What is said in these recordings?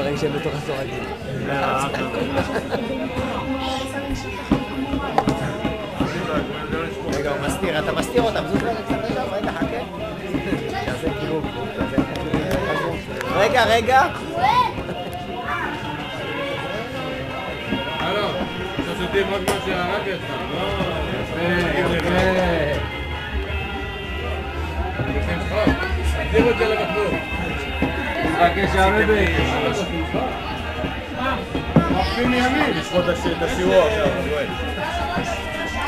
ברגע שהם בתוך הסורגים. רגע, הוא מסתיר, אתה מסתיר אותם, זוז רגע קצת רגע, רגע, חכה. רגע. הלו, שותים מה לא... יפה, יפה. תחזירו את זה לבחור. חכה שהרבי. מחפים מימין. לשחוט את עכשיו.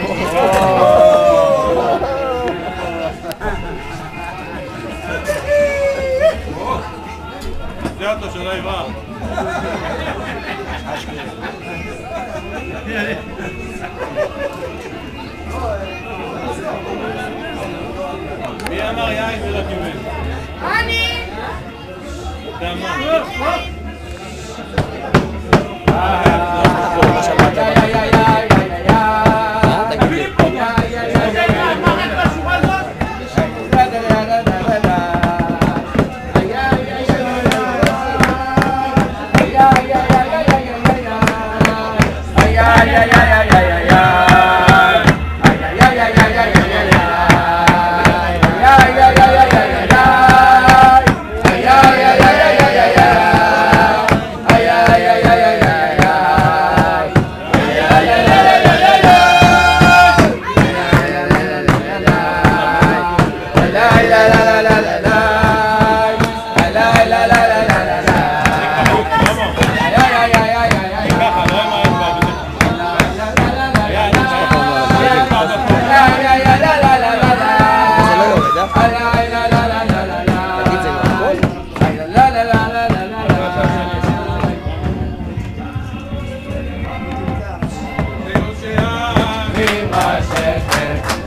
זה אותו שלא יברח. מי אמר יין ולא קיבל? אני! אתה אמר.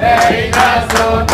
Hey, that's so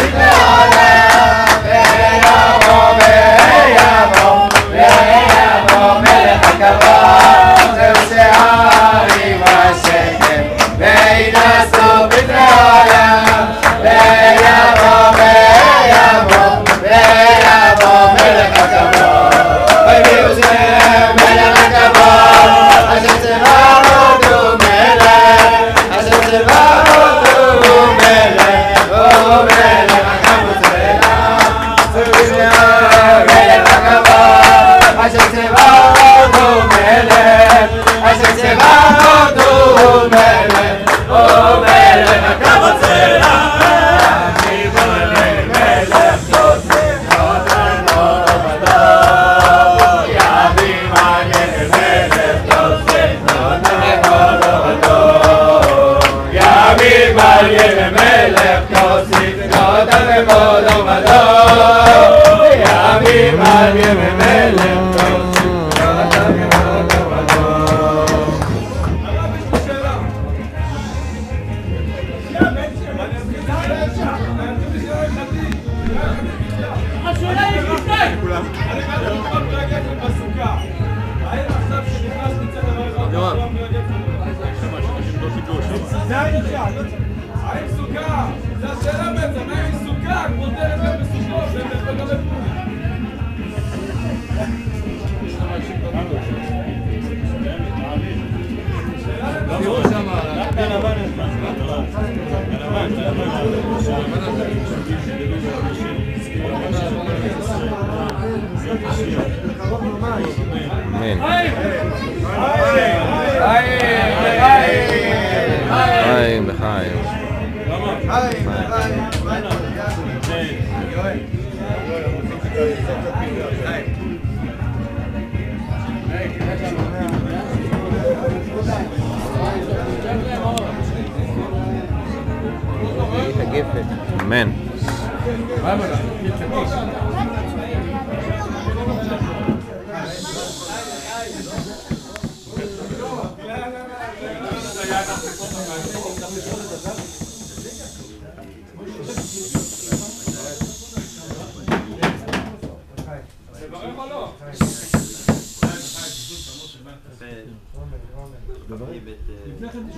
הגפת. אמן.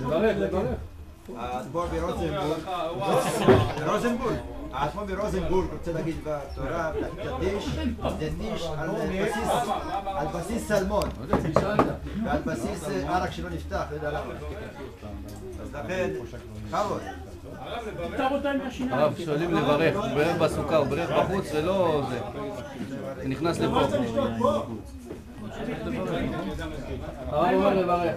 לברך, לברך. האדמו"ר ברוזנבורג, רוזנבורג, האדמו"ר ברוזנבורג רוצה להגיד בתורה, קדיש, זה דיש על בסיס, סלמון, ועל בסיס אה, ערק שלא נפתח, לא יודע למה. אז לכן, בכבוד. הרב שואלים לברך, הוא בירך בסוכה, הוא בירך בחוץ ולא זה. הוא נכנס לפה. הרב אומר לברך.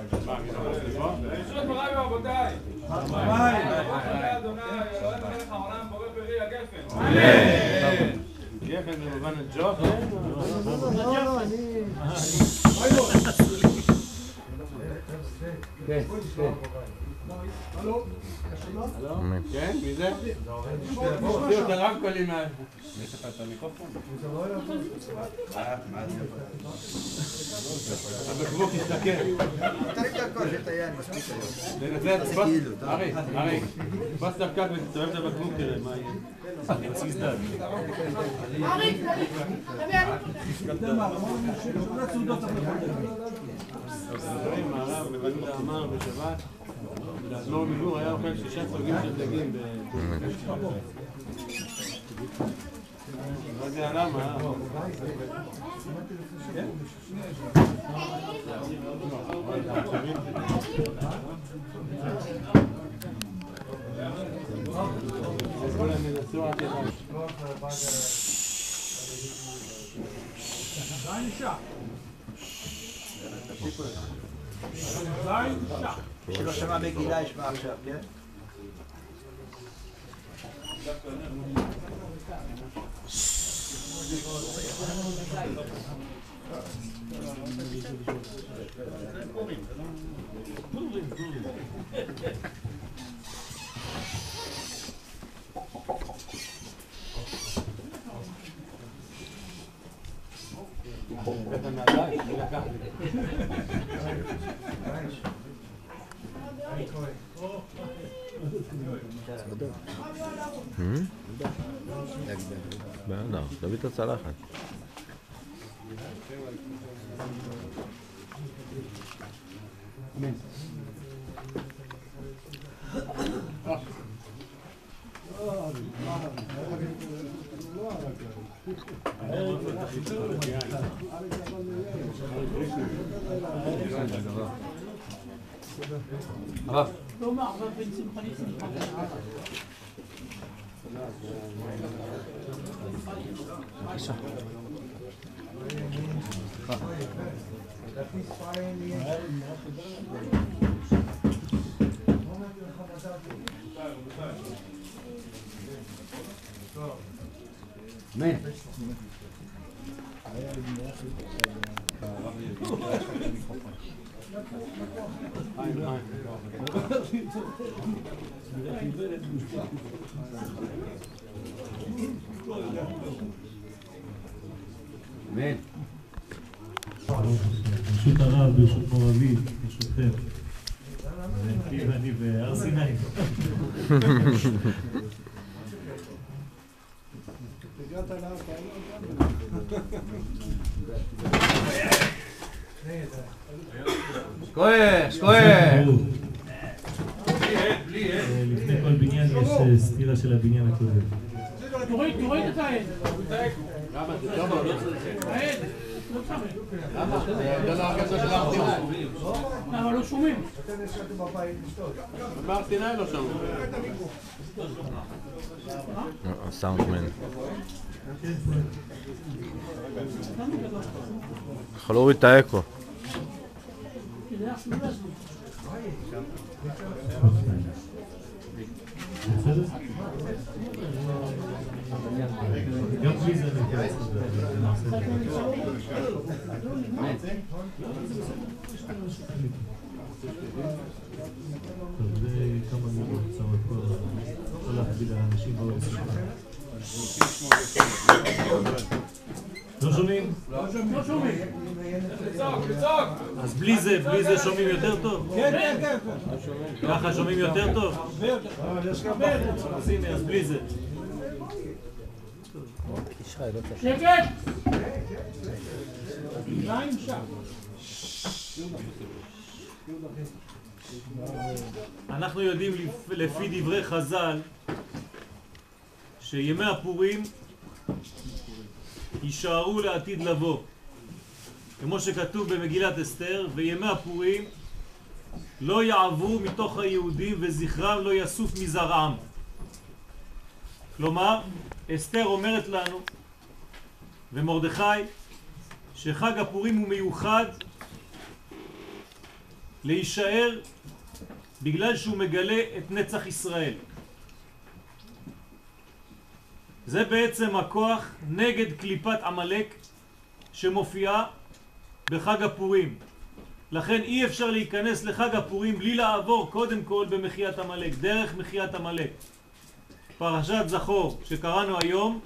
הגפן. גפן במובן הג'וב? כן, כן. אמן. כן, מי זה? תוציאו את הרמקולים מה... יש לך את המיקרופון? הבקבוק הסתכל. ארי, ארי, תפוס את הפקק ותסתובב את הבקבוק, תראה מה יהיה. יהודה אמר בשבת, לאדמו"ר מגור היה אוכל שישה סוגים של דגים ב... לא יודע למה, אה? כולם ינסו עד אחד. מי שלא שמע מגילה ישמע עכשיו, כן? הבאת בסדר, תביא את הצלחת. הרב. אמן. חיים, חיים. אמן. ברשות הרב, ברשות מור אביב, ברשותכם. ואני ואני בהר סיני. שכוייך, שכוייך. ברור. אה, לפני כל בניין יש אה, סטירה של הבניין הקודם. תוריד, תוריד את העד. למה? לא צריך? העד. לא צריך. למה? לא לא שומעים. בהר לא שמעו. הסאונדמן. יכול להוריד את האקו. בסדר? גם לא. לא שומעים? לא שומעים. לצעוק, לצעוק. אז בלי זה, בלי זה שומעים יותר טוב? כן, כן, כן. ככה שומעים יותר טוב? אז הנה, אז בלי זה. שקט. שם. אנחנו יודעים לפ- לפי דברי חז"ל שימי הפורים יישארו לעתיד לבוא. כמו שכתוב במגילת אסתר, וימי הפורים לא יעברו מתוך היהודים וזכרם לא יסוף מזרעם. כלומר, אסתר אומרת לנו, ומרדכי, שחג הפורים הוא מיוחד להישאר בגלל שהוא מגלה את נצח ישראל. זה בעצם הכוח נגד קליפת עמלק שמופיעה בחג הפורים. לכן אי אפשר להיכנס לחג הפורים בלי לעבור קודם כל במחיית עמלק, דרך מחיית עמלק. פרשת זכור שקראנו היום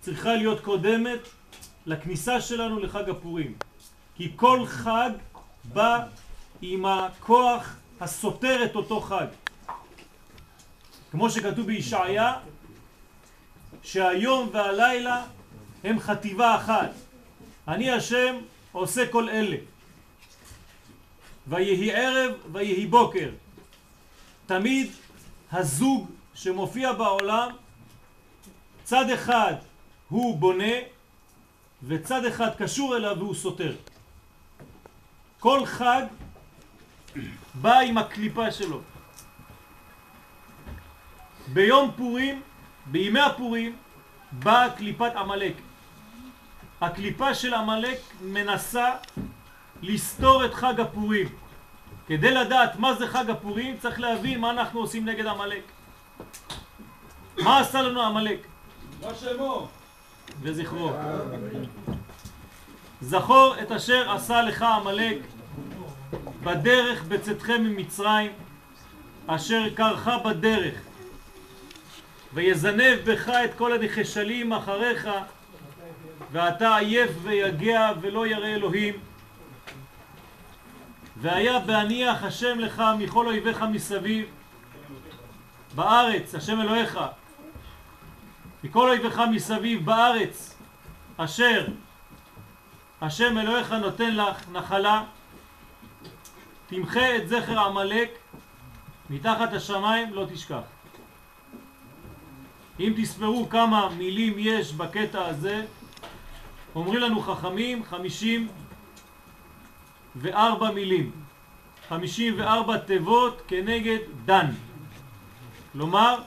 צריכה להיות קודמת לכניסה שלנו לחג הפורים. כי כל חג בא עם הכוח הסותר את אותו חג. כמו שכתוב בישעיה, שהיום והלילה הם חטיבה אחת. אני השם עושה כל אלה. ויהי ערב ויהי בוקר. תמיד הזוג שמופיע בעולם, צד אחד הוא בונה וצד אחד קשור אליו והוא סותר. כל חג בא עם הקליפה שלו. ביום פורים, בימי הפורים, באה קליפת עמלק. הקליפה של עמלק מנסה לסתור את חג הפורים. כדי לדעת מה זה חג הפורים, צריך להבין מה אנחנו עושים נגד עמלק. מה עשה לנו עמלק? מה שמו? וזכרו. זכור את אשר עשה לך עמלק בדרך בצאתכם ממצרים, אשר קרך בדרך, ויזנב בך את כל הנחשלים אחריך, ואתה עייף ויגע ולא ירא אלוהים. והיה בהניח השם לך מכל אויביך מסביב, בארץ, השם אלוהיך, מכל אויביך מסביב בארץ, אשר השם אלוהיך נותן לך נחלה, תמחה את זכר עמלק מתחת השמיים לא תשכח. אם תספרו כמה מילים יש בקטע הזה, אומרים לנו חכמים חמישים וארבע מילים, חמישים וארבע תיבות כנגד דן. כלומר,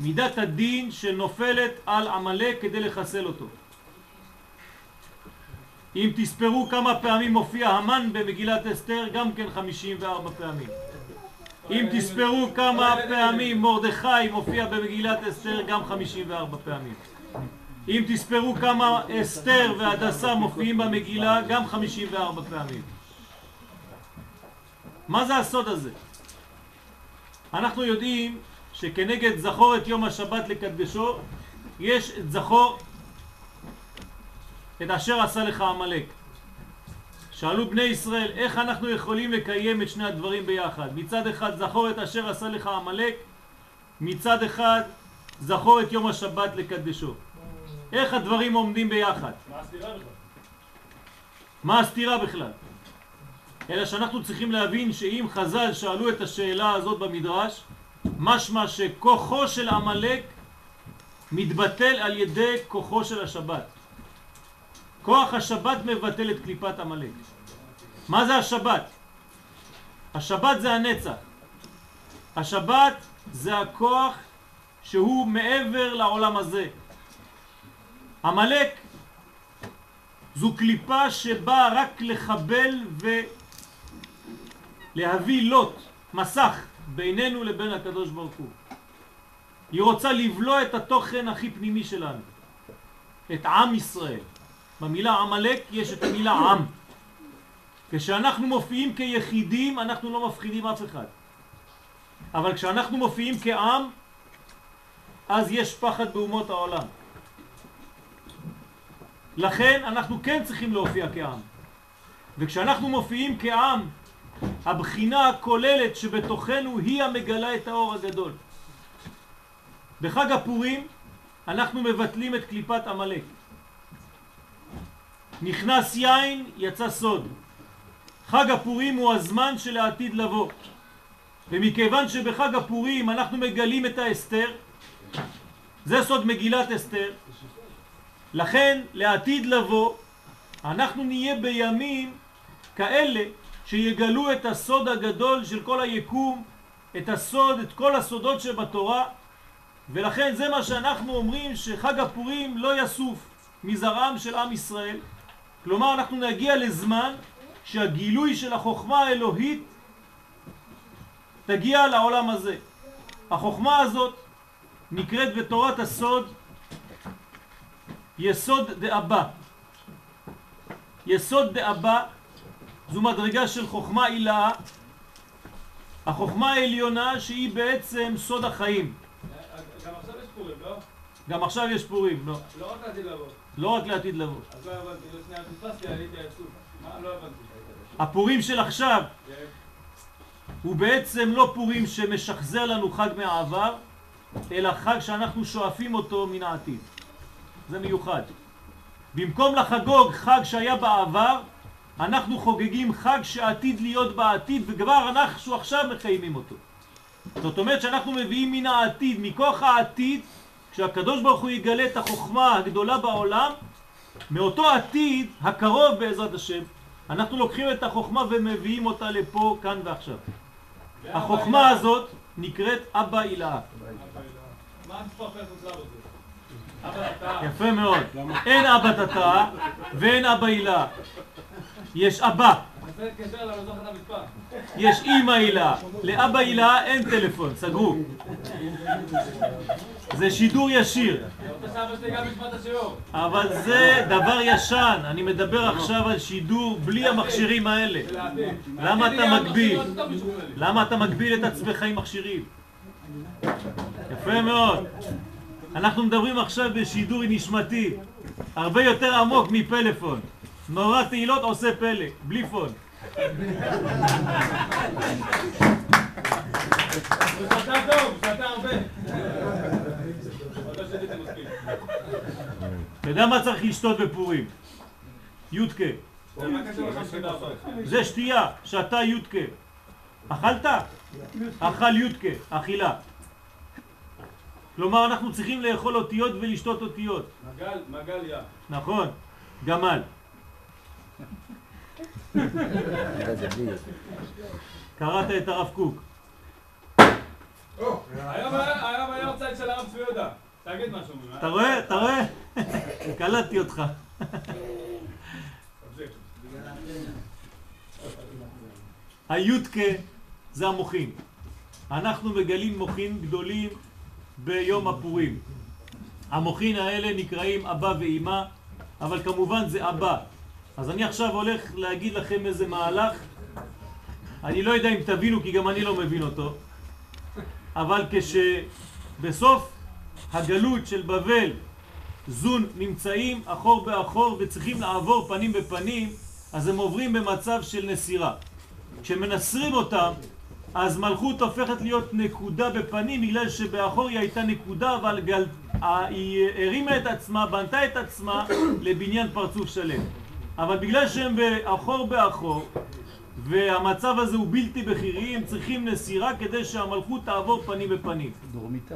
מידת הדין שנופלת על עמלק כדי לחסל אותו. אם תספרו כמה פעמים מופיע המן במגילת אסתר, גם כן 54 פעמים. אם תספרו כמה פעמים מרדכי מופיע במגילת אסתר, גם 54 פעמים. אם תספרו כמה אסתר והדסה מופיעים במגילה, גם 54 פעמים. מה זה הסוד הזה? אנחנו יודעים שכנגד זכור את יום השבת לקדשו, יש את זכור את אשר עשה לך עמלק. שאלו בני ישראל איך אנחנו יכולים לקיים את שני הדברים ביחד. מצד אחד זכור את אשר עשה לך עמלק, מצד אחד זכור את יום השבת לקדשו. איך הדברים עומדים ביחד? מה הסתירה בכלל? מה הסתירה בכלל? אלא שאנחנו צריכים להבין שאם חז"ל שאלו את השאלה הזאת במדרש, משמע שכוחו של עמלק מתבטל על ידי כוחו של השבת. כוח השבת מבטל את קליפת עמלק. מה זה השבת? השבת זה הנצח. השבת זה הכוח שהוא מעבר לעולם הזה. עמלק זו קליפה שבאה רק לחבל ולהביא לוט, מסך, בינינו לבין הקדוש ברוך הוא. היא רוצה לבלוע את התוכן הכי פנימי שלנו, את עם ישראל. במילה עמלק יש את המילה עם. כשאנחנו מופיעים כיחידים אנחנו לא מפחידים אף אחד. אבל כשאנחנו מופיעים כעם אז יש פחד באומות העולם. לכן אנחנו כן צריכים להופיע כעם. וכשאנחנו מופיעים כעם, הבחינה הכוללת שבתוכנו היא המגלה את האור הגדול. בחג הפורים אנחנו מבטלים את קליפת עמלק. נכנס יין, יצא סוד. חג הפורים הוא הזמן של העתיד לבוא. ומכיוון שבחג הפורים אנחנו מגלים את האסתר, זה סוד מגילת אסתר, לכן לעתיד לבוא אנחנו נהיה בימים כאלה שיגלו את הסוד הגדול של כל היקום, את הסוד, את כל הסודות שבתורה, ולכן זה מה שאנחנו אומרים שחג הפורים לא יסוף מזרעם של עם ישראל. כלומר אנחנו נגיע לזמן שהגילוי של החוכמה האלוהית תגיע לעולם הזה. החוכמה הזאת נקראת בתורת הסוד יסוד דאבא. יסוד דאבא זו מדרגה של חוכמה עילאה, החוכמה העליונה שהיא בעצם סוד החיים. גם עכשיו יש פורים, לא? גם עכשיו יש פורים, לא. לא רק לעתיד לבוא. לא רק לעתיד לבוא. אז לא הבנתי, לא שנייה פספסתי, עליתי עצוב. מה? לא הבנתי. הפורים של עכשיו הוא בעצם לא פורים שמשחזר לנו חג מהעבר, אלא חג שאנחנו שואפים אותו מן העתיד. זה מיוחד. במקום לחגוג חג שהיה בעבר, אנחנו חוגגים חג שעתיד להיות בעתיד, וכבר אנחנו עכשיו מקיימים אותו. זאת אומרת שאנחנו מביאים מן העתיד, מכוח העתיד, כשהקדוש ברוך הוא יגלה את החוכמה הגדולה בעולם, מאותו עתיד הקרוב בעזרת השם, אנחנו לוקחים את החוכמה ומביאים אותה לפה, כאן ועכשיו. החוכמה הזאת נקראת אבא הילאה. אתה. יפה מאוד. אין אבא תתא ואין אבא הילה. יש אבא, יש אימא הילה. לאבא הילה אין טלפון, סגרו. זה שידור ישיר. אבל זה דבר ישן, אני מדבר עכשיו על שידור בלי המכשירים האלה. למה אתה מגביל? למה אתה מגביל את עצמך עם מכשירים? יפה מאוד. אנחנו מדברים עכשיו בשידור נשמתי, הרבה יותר עמוק מפלאפון. נורא תהילות עושה פלא, בלי פון. הוא שתה טוב, שתה הרבה. עוד שתיתם מספיק. אתה יודע מה צריך לשתות בפורים? יודקה. זה שתייה, שתה יודקה. אכלת? אכל יודקה, אכילה. כלומר אנחנו צריכים לאכול אותיות ולשתות אותיות. מגל, מגל יא. נכון, גמל. קראת את הרב קוק. היום היה הרצאה של הרב צבי יהודה. תגיד משהו. אתה רואה? אתה רואה? קלטתי אותך. היודקה זה המוחין. אנחנו מגלים מוחין גדולים ביום הפורים. המוחין האלה נקראים אבא ואימא, אבל כמובן זה אבא. אז אני עכשיו הולך להגיד לכם איזה מהלך, אני לא יודע אם תבינו כי גם אני לא מבין אותו, אבל כשבסוף הגלות של בבל זון נמצאים אחור באחור וצריכים לעבור פנים בפנים, אז הם עוברים במצב של נסירה. כשמנסרים אותם, אז מלכות הופכת להיות נקודה בפנים בגלל שבאחור היא הייתה נקודה אבל גל... היא הרימה את עצמה, בנתה את עצמה לבניין פרצוף שלם. אבל בגלל שהם באחור באחור והמצב הזה הוא בלתי בכירי, הם צריכים נסירה כדי שהמלכות תעבור פנים בפנים. דורמיתה.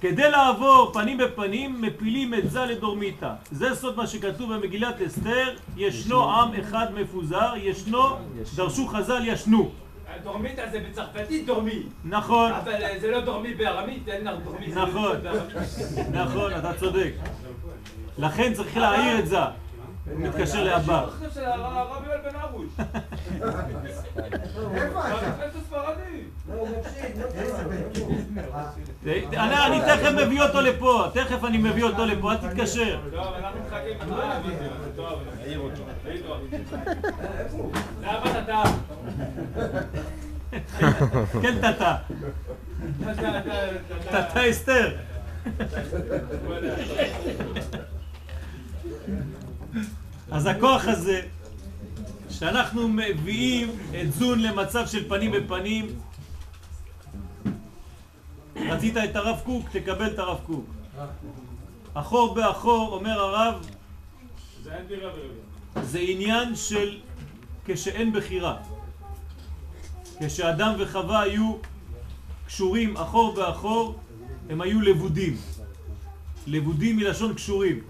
כדי לעבור פנים בפנים מפילים את זה לדורמיתא. זה סוד מה שכתוב במגילת אסתר, ישנו עם אחד מפוזר, ישנו, דרשו חז"ל ישנו. דורמית זה בצרפתית דורמי. נכון, אבל זה לא דורמי בארמית, אין לך דורמי. זה נכון. נכון, אתה צודק. לכן צריך להעיר את זה. הוא מתקשר לאבא. אני חושב של הרב יואל בן ארוש. איפה הרב אתה? הכנסת הספרדי. לא, הוא מפסיד, לא צריך. אני תכף מביא אותו לפה, תכף אני מביא אותו לפה, אל תתקשר. טוב, אנחנו מחכים. טוב, נעיר אותו. זה אבא אתה. כן, טאטה. טאטה אסתר. אז הכוח הזה, שאנחנו מביאים את זון למצב של פנים בפנים, רצית את הרב קוק, תקבל את הרב קוק. אחור באחור, אומר הרב, זה עניין של כשאין בחירה. כשאדם וחווה היו קשורים אחור באחור, הם היו לבודים. לבודים מלשון קשורים.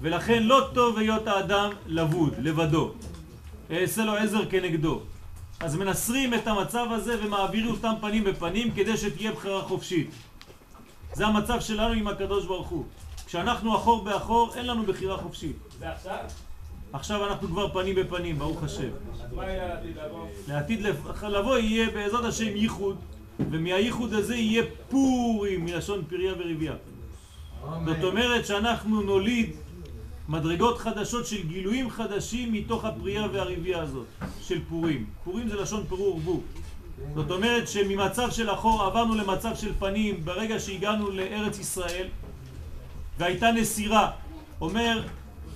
ולכן לא טוב היות האדם לבוד, לבדו. אעשה לו עזר כנגדו. אז מנסרים את המצב הזה ומעבירים אותם פנים בפנים כדי שתהיה בחירה חופשית. זה המצב שלנו עם הקדוש ברוך הוא. כשאנחנו אחור באחור, אין לנו בחירה חופשית. זה עכשיו? עכשיו אנחנו כבר פנים בפנים, ברוך השם. אז מה יהיה לעתיד לבוא? לעתיד לבוא יהיה בעזרת השם ייחוד, ומהייחוד הזה יהיה פורים, מלשון פריה ורבייה. זאת אומרת שאנחנו נוליד מדרגות חדשות של גילויים חדשים מתוך הפריה והרבייה הזאת, של פורים. פורים זה לשון פירור ורבו. זאת אומרת שממצב של אחור עברנו למצב של פנים ברגע שהגענו לארץ ישראל והייתה נסירה. אומר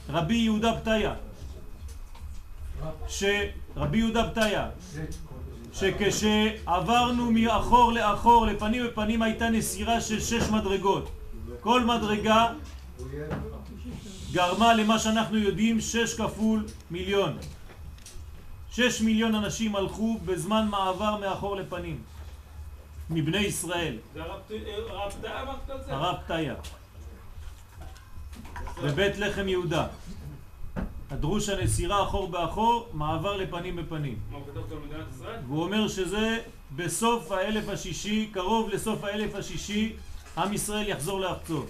רבי יהודה פתיה, שרבי יהודה פתיה, שכשעברנו מאחור לאחור, לפנים בפנים הייתה נסירה של שש מדרגות. כל מדרגה גרמה למה שאנחנו יודעים שש כפול מיליון. שש מיליון אנשים הלכו בזמן מעבר מאחור לפנים, מבני ישראל, הרב פתיה, בבית לחם יהודה. הדרוש הנסירה אחור באחור, מעבר לפנים בפנים. והוא אומר שזה בסוף האלף השישי, קרוב לסוף האלף השישי, עם ישראל יחזור לארצו.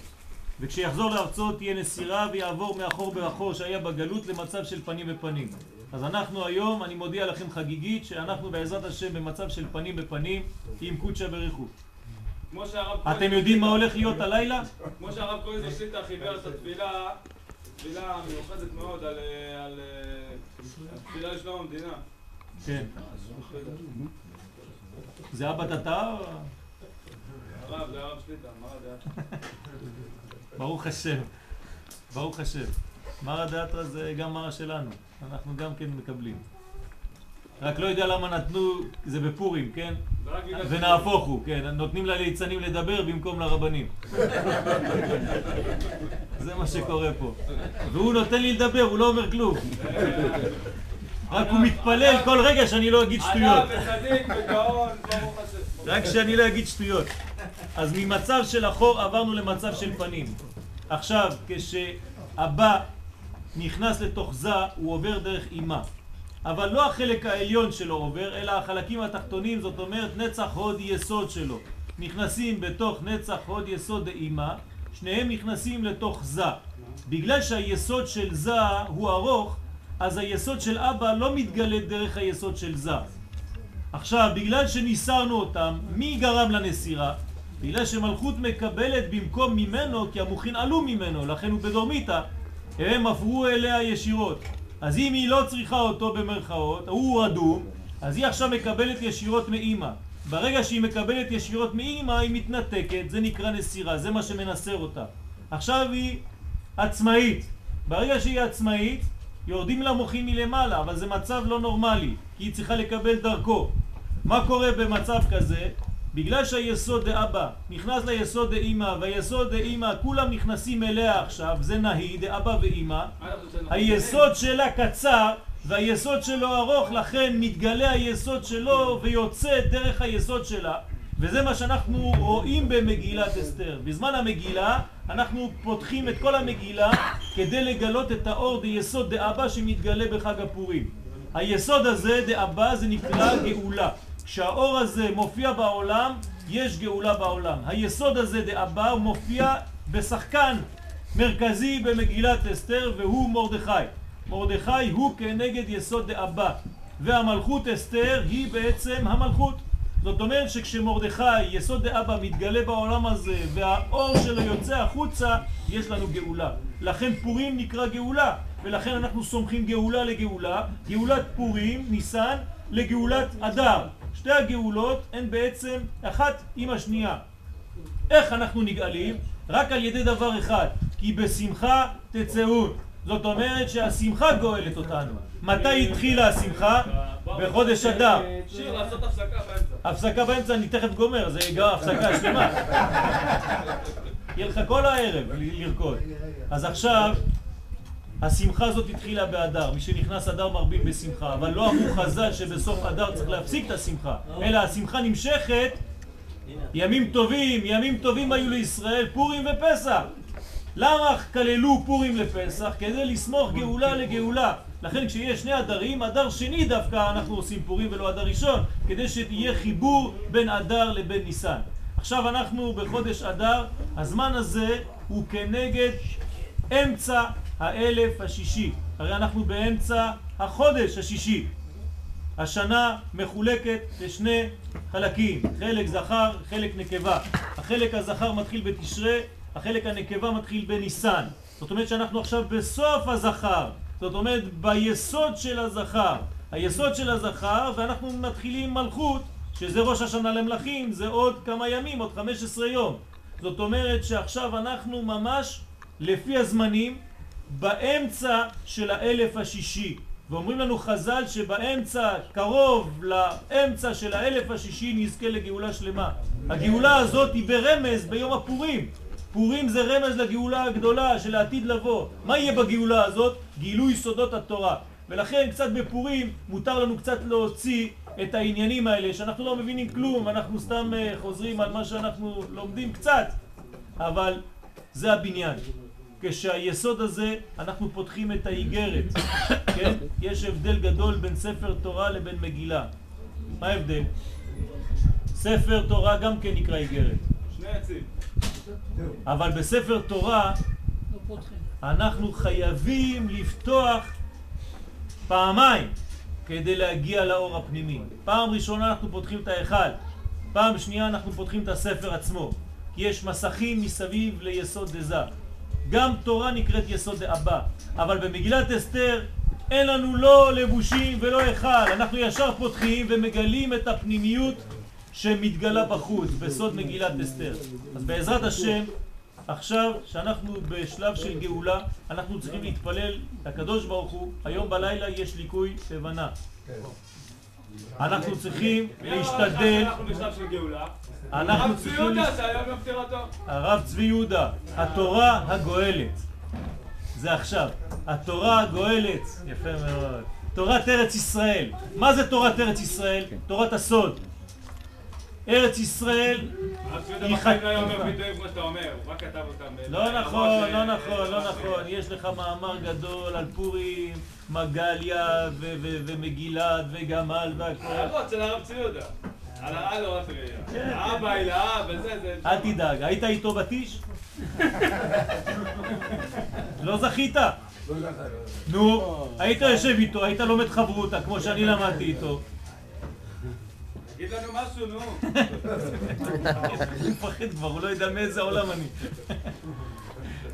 וכשיחזור לארצו תהיה נסירה ויעבור מאחור באחור שהיה בגלות למצב של פנים בפנים. אז אנחנו היום, אני מודיע לכם חגיגית, שאנחנו בעזרת השם במצב של פנים בפנים עם קודשא בריחו. אתם יודעים מה הולך להיות הלילה? כמו שהרב כהן זושליטה חיבר את התפילה, תפילה מיוחדת מאוד על התפילה לשלום המדינה. כן. זה אבא דתה או... הרב, זה הרב שליטה, מה הדעה? ברוך השם, ברוך השם. מרא דאתרא זה גם מרא שלנו, אנחנו גם כן מקבלים. רק לא יודע למה נתנו, זה בפורים, כן? ונהפוך הוא, כן, נותנים לליצנים לדבר במקום לרבנים. זה מה שקורה פה. והוא נותן לי לדבר, הוא לא אומר כלום. רק הוא מתפלל כל רגע שאני לא אגיד שטויות. רק שאני לא אגיד שטויות. אז ממצב של אחור עברנו למצב של פנים. עכשיו, כשהבא נכנס לתוך זה, הוא עובר דרך אימה. אבל לא החלק העליון שלו עובר, אלא החלקים התחתונים, זאת אומרת נצח הוד יסוד שלו. נכנסים בתוך נצח הוד יסוד דאימה, שניהם נכנסים לתוך זה. בגלל שהיסוד של זה הוא ארוך, אז היסוד של אבא לא מתגלה דרך היסוד של זה. עכשיו, בגלל שניסרנו אותם, מי גרם לנסירה? בגלל שמלכות מקבלת במקום ממנו, כי המוחין עלו ממנו, לכן הוא בדורמיתא, הם עברו אליה ישירות. אז אם היא לא צריכה אותו במרכאות, הוא רדום, אז היא עכשיו מקבלת ישירות מאימא. ברגע שהיא מקבלת ישירות מאימא, היא מתנתקת, זה נקרא נסירה, זה מה שמנסר אותה. עכשיו היא עצמאית. ברגע שהיא עצמאית, יורדים לה מוחים מלמעלה, אבל זה מצב לא נורמלי, כי היא צריכה לקבל דרכו. מה קורה במצב כזה? בגלל שהיסוד דאבא נכנס ליסוד דאמא, והיסוד דאמא כולם נכנסים אליה עכשיו, זה נהי, דאבא ואמא, היסוד שלה קצר והיסוד שלו ארוך, לכן מתגלה היסוד שלו ויוצא דרך היסוד שלה. וזה מה שאנחנו רואים במגילת אסתר. בזמן המגילה אנחנו פותחים את כל המגילה כדי לגלות את האור דיסוד דאבא שמתגלה בחג הפורים. היסוד הזה דאבא זה נקרא גאולה. כשהאור הזה מופיע בעולם, יש גאולה בעולם. היסוד הזה דאבא מופיע בשחקן מרכזי במגילת אסתר והוא מרדכי. מרדכי הוא כנגד יסוד דאבא והמלכות אסתר היא בעצם המלכות. זאת אומרת שכשמרדכי, יסוד דאבא, מתגלה בעולם הזה והאור שלו יוצא החוצה, יש לנו גאולה. לכן פורים נקרא גאולה, ולכן אנחנו סומכים גאולה לגאולה, גאולת פורים, ניסן, לגאולת אדר. שתי הגאולות הן בעצם אחת עם השנייה. איך אנחנו נגאלים? רק על ידי דבר אחד, כי בשמחה תצאו. זאת אומרת שהשמחה גואלת אותנו. מתי התחילה השמחה? בחודש אדר. שיר, לעשות הפסקה באמצע. הפסקה באמצע, אני תכף גומר, זה גם הפסקה שלמה. יהיה לך כל הערב לרקוד. אז עכשיו, השמחה הזאת התחילה באדר, מי שנכנס אדר מרבים בשמחה, אבל לא אמרו חז"ל שבסוף אדר צריך להפסיק את השמחה, אלא השמחה נמשכת ימים טובים, ימים טובים היו לישראל, פורים ופסח. למה כללו פורים לפסח? כדי לסמוך גאולה לגאולה. לכן כשיש שני אדרים, אדר שני דווקא אנחנו עושים פורים ולא אדר ראשון, כדי שיהיה חיבור בין אדר לבין ניסן. עכשיו אנחנו בחודש אדר, הזמן הזה הוא כנגד אמצע האלף השישי. הרי אנחנו באמצע החודש השישי. השנה מחולקת לשני חלקים, חלק זכר, חלק נקבה. החלק הזכר מתחיל בתשרה, החלק הנקבה מתחיל בניסן. זאת אומרת שאנחנו עכשיו בסוף הזכר, זאת אומרת ביסוד של הזכר. היסוד של הזכר, ואנחנו מתחילים מלכות, שזה ראש השנה למלכים, זה עוד כמה ימים, עוד 15 יום. זאת אומרת שעכשיו אנחנו ממש, לפי הזמנים, באמצע של האלף השישי. ואומרים לנו חז"ל שבאמצע, קרוב לאמצע של האלף השישי נזכה לגאולה שלמה. הגאולה הזאת היא ברמז ביום הפורים. פורים זה רמז לגאולה הגדולה של העתיד לבוא. מה יהיה בגאולה הזאת? גילוי סודות התורה. ולכן קצת בפורים מותר לנו קצת להוציא את העניינים האלה שאנחנו לא מבינים כלום, אנחנו סתם אה, חוזרים על מה שאנחנו לומדים קצת, אבל זה הבניין. כשהיסוד הזה אנחנו פותחים את האיגרת, כן? יש הבדל גדול בין ספר תורה לבין מגילה. מה ההבדל? ספר תורה גם כן נקרא איגרת. שני עצים. אבל בספר תורה לא. אנחנו חייבים לפתוח פעמיים כדי להגיע לאור הפנימי. פעם ראשונה אנחנו פותחים את ההיכל, פעם שנייה אנחנו פותחים את הספר עצמו. כי יש מסכים מסביב ליסוד דזה. גם תורה נקראת יסוד דאבא, אבל במגילת אסתר אין לנו לא לבושים ולא היכל, אנחנו ישר פותחים ומגלים את הפנימיות שמתגלה בחוץ, בסוד מגילת אסתר. אז בעזרת השם, עכשיו שאנחנו בשלב של גאולה, אנחנו צריכים להתפלל לקדוש ברוך הוא, היום בלילה יש ליקוי לבנה. אנחנו צריכים להשתדל, אנחנו. אנחנו הרב צבי צריכים... יהודה שהיום יום פטירתו. הרב צבי יהודה, התורה הגואלת. זה עכשיו. התורה הגואלת, יפה מאוד. תורת ארץ ישראל. מה זה תורת ארץ ישראל? תורת הסוד. ארץ ישראל היא לא חטיבה. רק לא ב- נכון, לא נכון, לא נכון. יש לך מאמר גדול על פורים, מגליה ו- ו- ומגילת וגמל והכל. הערות של הרב צבי יהודה. על העל אורת כן, ראייה. האבא, הילאה, וזה, זה... אל תדאג, היית איתו בטיש? לא זכית? נו, היית יושב איתו, היית לומד חברותה, כמו שאני למדתי איתו. תגיד לנו משהו, נו. אני מפחד כבר, הוא לא יודע מאיזה עולם אני.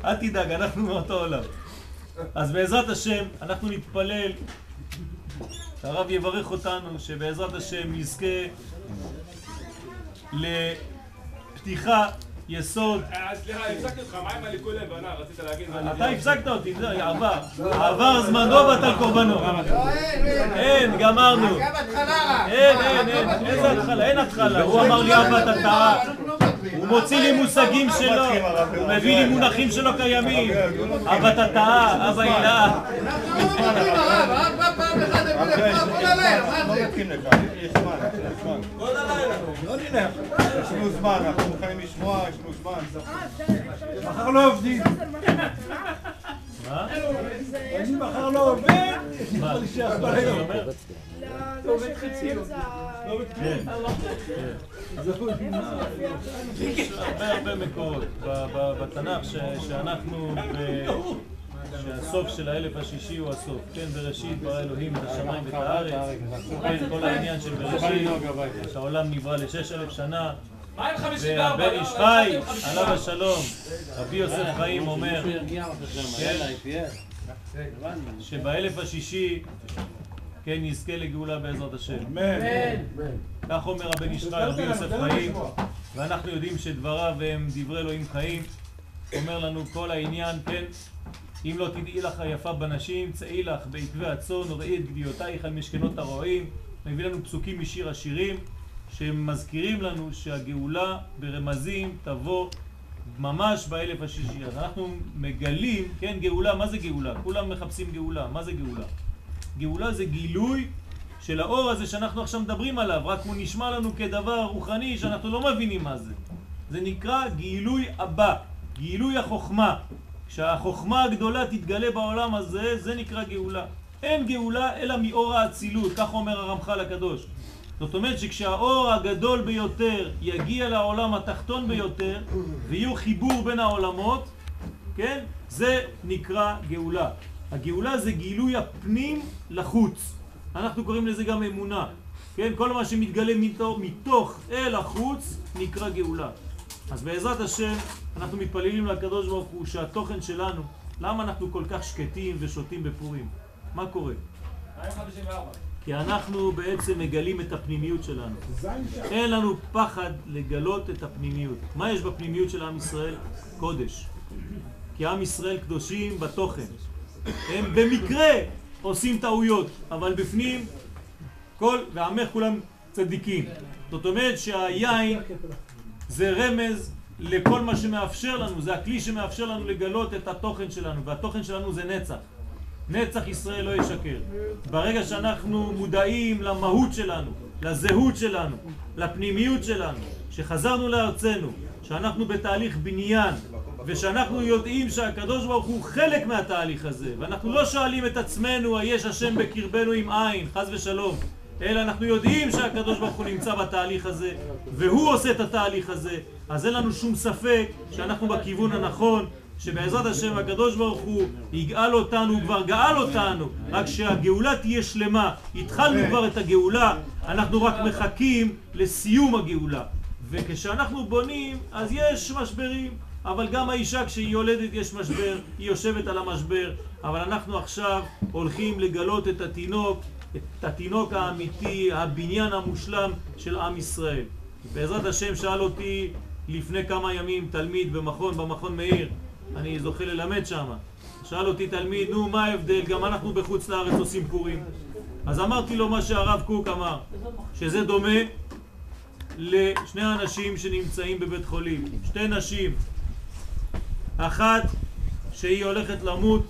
אל תדאג, אנחנו מאותו עולם. אז בעזרת השם, אנחנו נתפלל, הרב יברך אותנו, שבעזרת השם נזכה לפתיחה, יסוד. אה, סליחה, הפסקתי אותך, מה עם הליקוי לבנה? רצית להגיד. אתה הפסקת אותי, זה עבר. עבר זמנו בטל קורבנו. אין, גמרנו. אין, אין, אין, איזה התחלה? אין התחלה. הוא אמר לי אבא אתה טעה. הוא מוציא לי מושגים שלו, הוא מביא לי מונחים שלא קיימים. אבא אתה טעה, אבא הילה. יש לנו זמן, אנחנו מוכנים לשמוע, יש לנו זמן. מחר לא עובדים. מה? אני מחר לא עובד. מה? נשאר מה אני אומר? עובד חצי. כן. יש הרבה הרבה מקורות בתנ"ך שאנחנו, שהסוף של האלף השישי הוא הסוף. כן, בראשית ברא אלוהים את השמיים ואת הארץ. כן, כל העניין של בראשית, שהעולם נברא לשש אלף שנה. מה עם 54? והבן איש חי, עליו השלום, רבי יוסף חיים אומר, כן, שבאלף השישי, כן, נזכה לגאולה בעזרת השם. כך אומר הבן איש חי, רבי יוסף חיים, ואנחנו יודעים שדבריו הם דברי אלוהים חיים. אומר לנו כל העניין, כן, אם לא תדעי לך היפה בנשים, צאי לך בעקבי הצאן, וראי את גדיותייך על משכנות הרועים. מביא לנו פסוקים משיר השירים, שמזכירים לנו שהגאולה ברמזים תבוא ממש באלף השישי. אז אנחנו מגלים, כן, גאולה, מה זה גאולה? כולם מחפשים גאולה, מה זה גאולה? גאולה זה גילוי של האור הזה שאנחנו עכשיו מדברים עליו, רק הוא נשמע לנו כדבר רוחני שאנחנו לא מבינים מה זה. זה נקרא גילוי הבא, גילוי החוכמה. כשהחוכמה הגדולה תתגלה בעולם הזה, זה נקרא גאולה. אין גאולה אלא מאור האצילות, כך אומר הרמח"ל הקדוש. זאת אומרת שכשהאור הגדול ביותר יגיע לעולם התחתון ביותר ויהיו חיבור בין העולמות, כן? זה נקרא גאולה. הגאולה זה גילוי הפנים לחוץ. אנחנו קוראים לזה גם אמונה. כן? כל מה שמתגלה מתוך, מתוך אל החוץ נקרא גאולה. אז בעזרת השם אנחנו מתפללים לקדוש ברוך הוא שהתוכן שלנו, למה אנחנו כל כך שקטים ושותים בפורים? מה קורה? 254. כי אנחנו בעצם מגלים את הפנימיות שלנו. אין לנו פחד לגלות את הפנימיות. מה יש בפנימיות של עם ישראל? קודש. כי עם ישראל קדושים בתוכן. הם במקרה עושים טעויות, אבל בפנים כל, ועמך כולם צדיקים. זאת אומרת שהיין זה רמז לכל מה שמאפשר לנו, זה הכלי שמאפשר לנו לגלות את התוכן שלנו, והתוכן שלנו זה נצח. נצח ישראל לא ישקר. ברגע שאנחנו מודעים למהות שלנו, לזהות שלנו, לפנימיות שלנו, שחזרנו לארצנו, שאנחנו בתהליך בניין, ושאנחנו יודעים שהקדוש ברוך הוא חלק מהתהליך הזה, ואנחנו לא שואלים את עצמנו, היש השם בקרבנו עם עין, חז ושלום, אלא אנחנו יודעים שהקדוש ברוך הוא נמצא בתהליך הזה, והוא עושה את התהליך הזה, אז אין לנו שום ספק שאנחנו בכיוון הנכון, שבעזרת השם הקדוש ברוך הוא יגאל אותנו, הוא כבר גאל אותנו, רק שהגאולה תהיה שלמה. התחלנו כבר את הגאולה, אנחנו רק מחכים לסיום הגאולה. וכשאנחנו בונים, אז יש משברים, אבל גם האישה כשהיא יולדת יש משבר, היא יושבת על המשבר, אבל אנחנו עכשיו הולכים לגלות את התינוק, את התינוק האמיתי, הבניין המושלם של עם ישראל. בעזרת השם שאל אותי לפני כמה ימים תלמיד במכון, במכון מאיר, אני זוכה ללמד שם. שאל אותי תלמיד, נו, מה ההבדל? גם אנחנו בחוץ לארץ עושים פורים. אז אמרתי לו מה שהרב קוק אמר, שזה דומה לשני אנשים שנמצאים בבית חולים. שתי נשים, אחת שהיא הולכת למות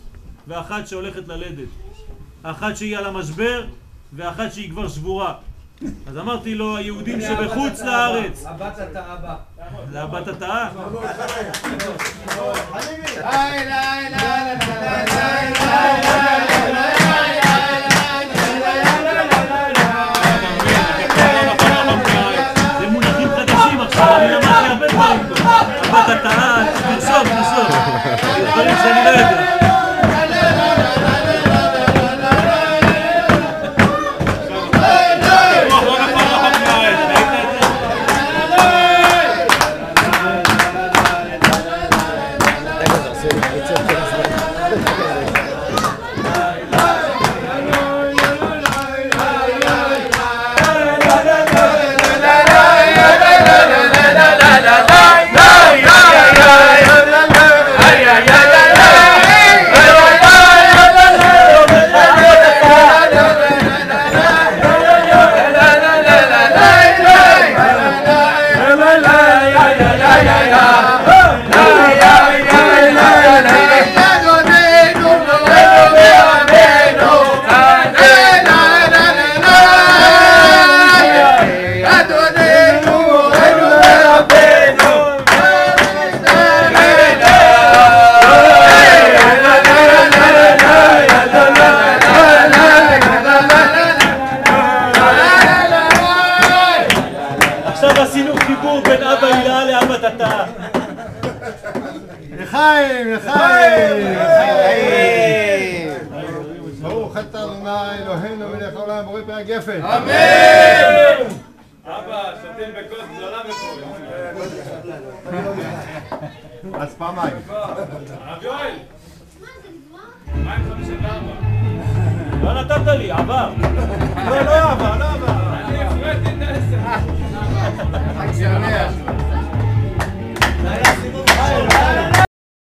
ואחת שהולכת ללדת. אחת שהיא על המשבר ואחת שהיא כבר שבורה. אז אמרתי לו, היהודים שבחוץ לארץ, הבת אתה אבא. זה הבת התאה? זה מונחים חדשים עכשיו, אני למדתי הרבה דברים פה. הבת התאה, תרשום, תרשום. דברים שאני לא יודע. אז